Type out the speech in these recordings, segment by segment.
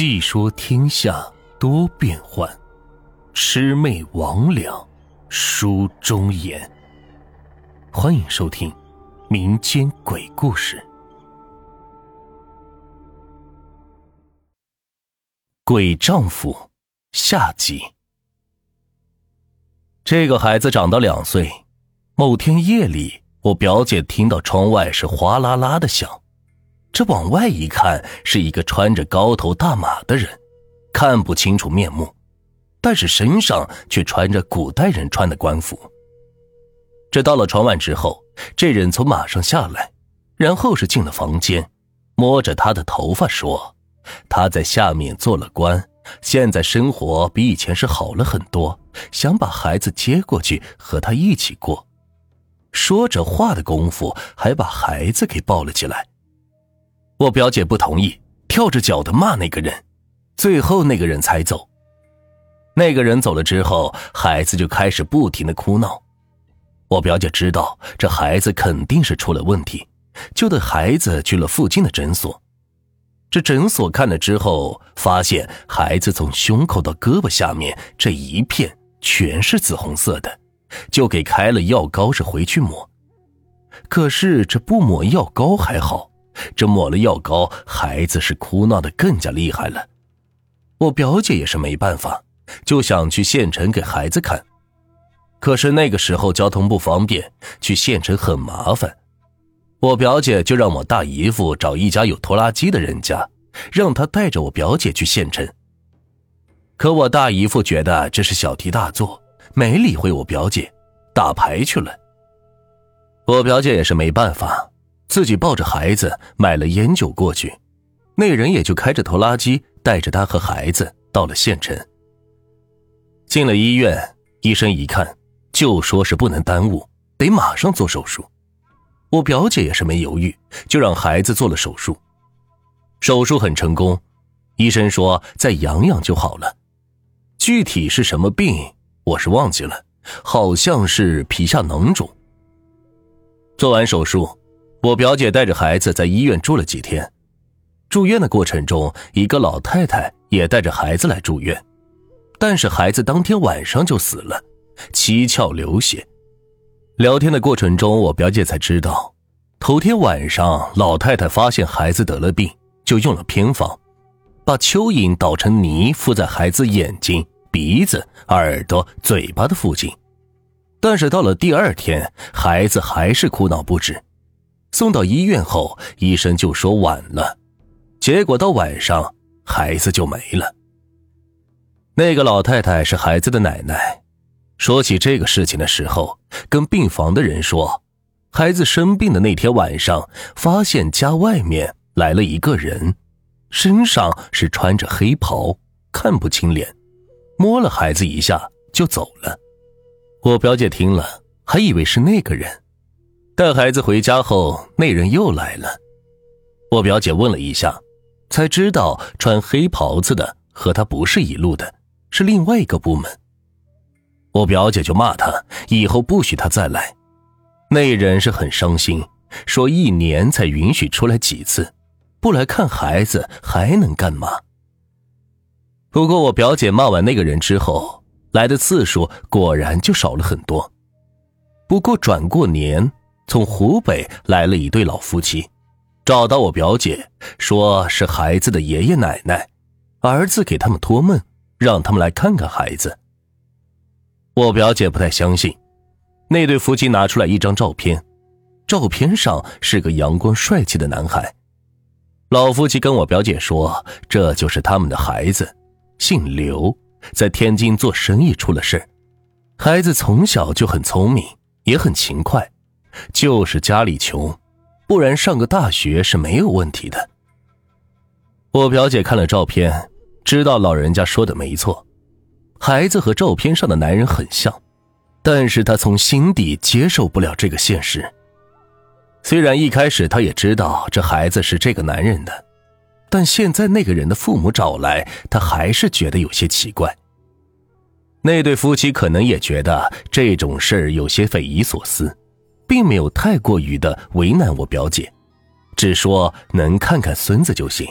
细说天下多变幻，魑魅魍魉书中言。欢迎收听民间鬼故事《鬼丈夫》下集。这个孩子长到两岁，某天夜里，我表姐听到窗外是哗啦啦的响。这往外一看，是一个穿着高头大马的人，看不清楚面目，但是身上却穿着古代人穿的官服。这到了窗外之后，这人从马上下来，然后是进了房间，摸着他的头发说：“他在下面做了官，现在生活比以前是好了很多，想把孩子接过去和他一起过。”说着话的功夫，还把孩子给抱了起来。我表姐不同意，跳着脚的骂那个人，最后那个人才走。那个人走了之后，孩子就开始不停的哭闹。我表姐知道这孩子肯定是出了问题，就带孩子去了附近的诊所。这诊所看了之后，发现孩子从胸口到胳膊下面这一片全是紫红色的，就给开了药膏是回去抹。可是这不抹药膏还好。这抹了药膏，孩子是哭闹的更加厉害了。我表姐也是没办法，就想去县城给孩子看。可是那个时候交通不方便，去县城很麻烦。我表姐就让我大姨夫找一家有拖拉机的人家，让他带着我表姐去县城。可我大姨夫觉得这是小题大做，没理会我表姐，打牌去了。我表姐也是没办法。自己抱着孩子买了烟酒过去，那人也就开着拖拉机带着他和孩子到了县城。进了医院，医生一看就说是不能耽误，得马上做手术。我表姐也是没犹豫，就让孩子做了手术。手术很成功，医生说再养养就好了。具体是什么病，我是忘记了，好像是皮下囊肿。做完手术。我表姐带着孩子在医院住了几天，住院的过程中，一个老太太也带着孩子来住院，但是孩子当天晚上就死了，七窍流血。聊天的过程中，我表姐才知道，头天晚上老太太发现孩子得了病，就用了偏方，把蚯蚓捣成泥敷在孩子眼睛、鼻子、耳朵、嘴巴的附近，但是到了第二天，孩子还是哭闹不止。送到医院后，医生就说晚了，结果到晚上孩子就没了。那个老太太是孩子的奶奶，说起这个事情的时候，跟病房的人说，孩子生病的那天晚上，发现家外面来了一个人，身上是穿着黑袍，看不清脸，摸了孩子一下就走了。我表姐听了，还以为是那个人。带孩子回家后，那人又来了。我表姐问了一下，才知道穿黑袍子的和他不是一路的，是另外一个部门。我表姐就骂他，以后不许他再来。那人是很伤心，说一年才允许出来几次，不来看孩子还能干嘛？不过我表姐骂完那个人之后，来的次数果然就少了很多。不过转过年。从湖北来了一对老夫妻，找到我表姐，说是孩子的爷爷奶奶，儿子给他们托梦，让他们来看看孩子。我表姐不太相信，那对夫妻拿出来一张照片，照片上是个阳光帅气的男孩。老夫妻跟我表姐说，这就是他们的孩子，姓刘，在天津做生意出了事孩子从小就很聪明，也很勤快。就是家里穷，不然上个大学是没有问题的。我表姐看了照片，知道老人家说的没错，孩子和照片上的男人很像，但是她从心底接受不了这个现实。虽然一开始她也知道这孩子是这个男人的，但现在那个人的父母找来，她还是觉得有些奇怪。那对夫妻可能也觉得这种事儿有些匪夷所思。并没有太过于的为难我表姐，只说能看看孙子就行。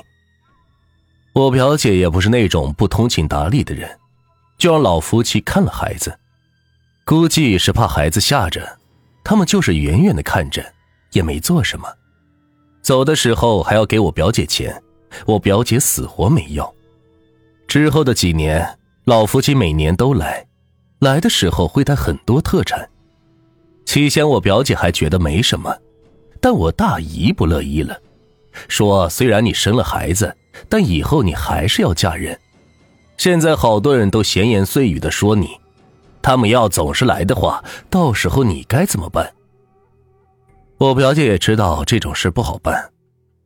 我表姐也不是那种不通情达理的人，就让老夫妻看了孩子，估计是怕孩子吓着，他们就是远远的看着，也没做什么。走的时候还要给我表姐钱，我表姐死活没要。之后的几年，老夫妻每年都来，来的时候会带很多特产。起先我表姐还觉得没什么，但我大姨不乐意了，说虽然你生了孩子，但以后你还是要嫁人。现在好多人都闲言碎语的说你，他们要总是来的话，到时候你该怎么办？我表姐也知道这种事不好办，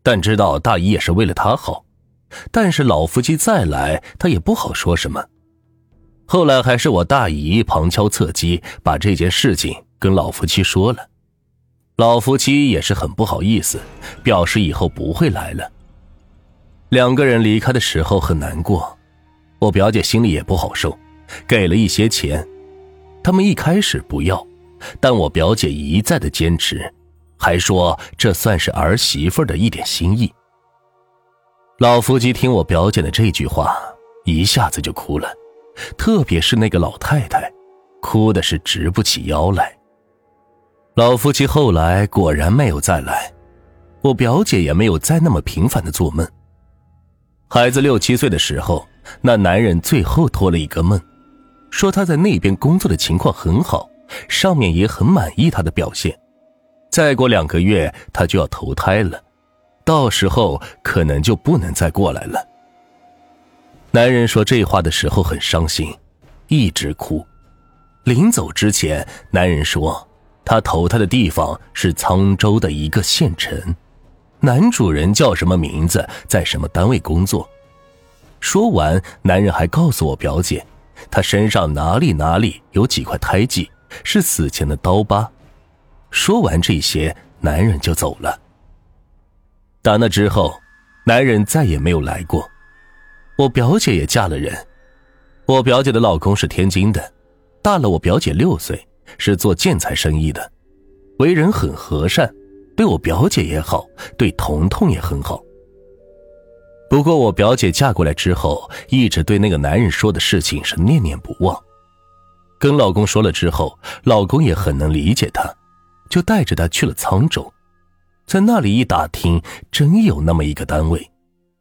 但知道大姨也是为了她好。但是老夫妻再来，她也不好说什么。后来还是我大姨旁敲侧击把这件事情跟老夫妻说了，老夫妻也是很不好意思，表示以后不会来了。两个人离开的时候很难过，我表姐心里也不好受，给了一些钱。他们一开始不要，但我表姐一再的坚持。还说这算是儿媳妇的一点心意。老夫妻听我表姐的这句话，一下子就哭了，特别是那个老太太，哭的是直不起腰来。老夫妻后来果然没有再来，我表姐也没有再那么频繁的做梦。孩子六七岁的时候，那男人最后托了一个梦，说他在那边工作的情况很好，上面也很满意他的表现。再过两个月，他就要投胎了，到时候可能就不能再过来了。男人说这话的时候很伤心，一直哭。临走之前，男人说他投胎的地方是沧州的一个县城，男主人叫什么名字，在什么单位工作。说完，男人还告诉我表姐，他身上哪里哪里有几块胎记，是死前的刀疤。说完这些，男人就走了。打那之后，男人再也没有来过。我表姐也嫁了人，我表姐的老公是天津的，大了我表姐六岁，是做建材生意的，为人很和善，对我表姐也好，对彤彤也很好。不过我表姐嫁过来之后，一直对那个男人说的事情是念念不忘。跟老公说了之后，老公也很能理解她。就带着他去了沧州，在那里一打听，真有那么一个单位，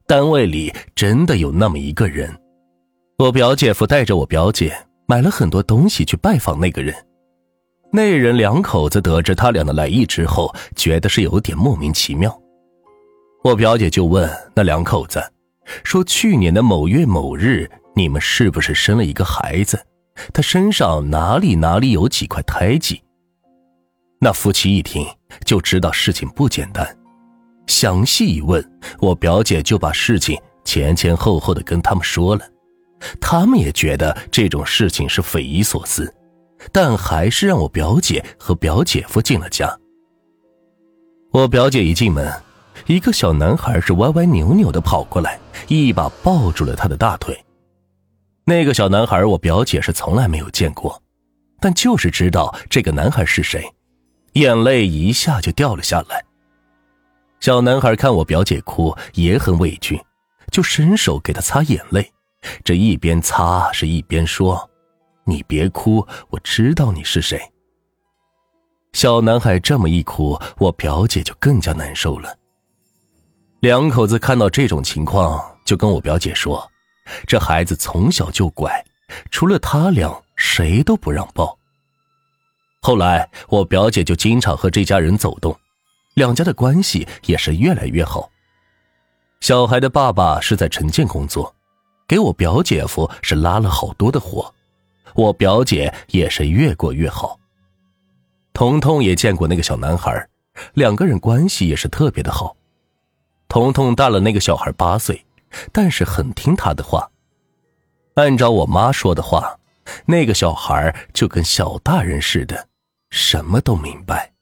单位里真的有那么一个人。我表姐夫带着我表姐买了很多东西去拜访那个人。那人两口子得知他俩的来意之后，觉得是有点莫名其妙。我表姐就问那两口子，说去年的某月某日，你们是不是生了一个孩子？他身上哪里哪里有几块胎记？那夫妻一听就知道事情不简单，详细一问，我表姐就把事情前前后后的跟他们说了。他们也觉得这种事情是匪夷所思，但还是让我表姐和表姐夫进了家。我表姐一进门，一个小男孩是歪歪扭扭的跑过来，一把抱住了她的大腿。那个小男孩，我表姐是从来没有见过，但就是知道这个男孩是谁。眼泪一下就掉了下来。小男孩看我表姐哭，也很委屈，就伸手给她擦眼泪。这一边擦是一边说：“你别哭，我知道你是谁。”小男孩这么一哭，我表姐就更加难受了。两口子看到这种情况，就跟我表姐说：“这孩子从小就乖，除了他俩，谁都不让抱。”后来，我表姐就经常和这家人走动，两家的关系也是越来越好。小孩的爸爸是在城建工作，给我表姐夫是拉了好多的活，我表姐也是越过越好。彤彤也见过那个小男孩，两个人关系也是特别的好。彤彤大了那个小孩八岁，但是很听他的话。按照我妈说的话，那个小孩就跟小大人似的。什么都明白。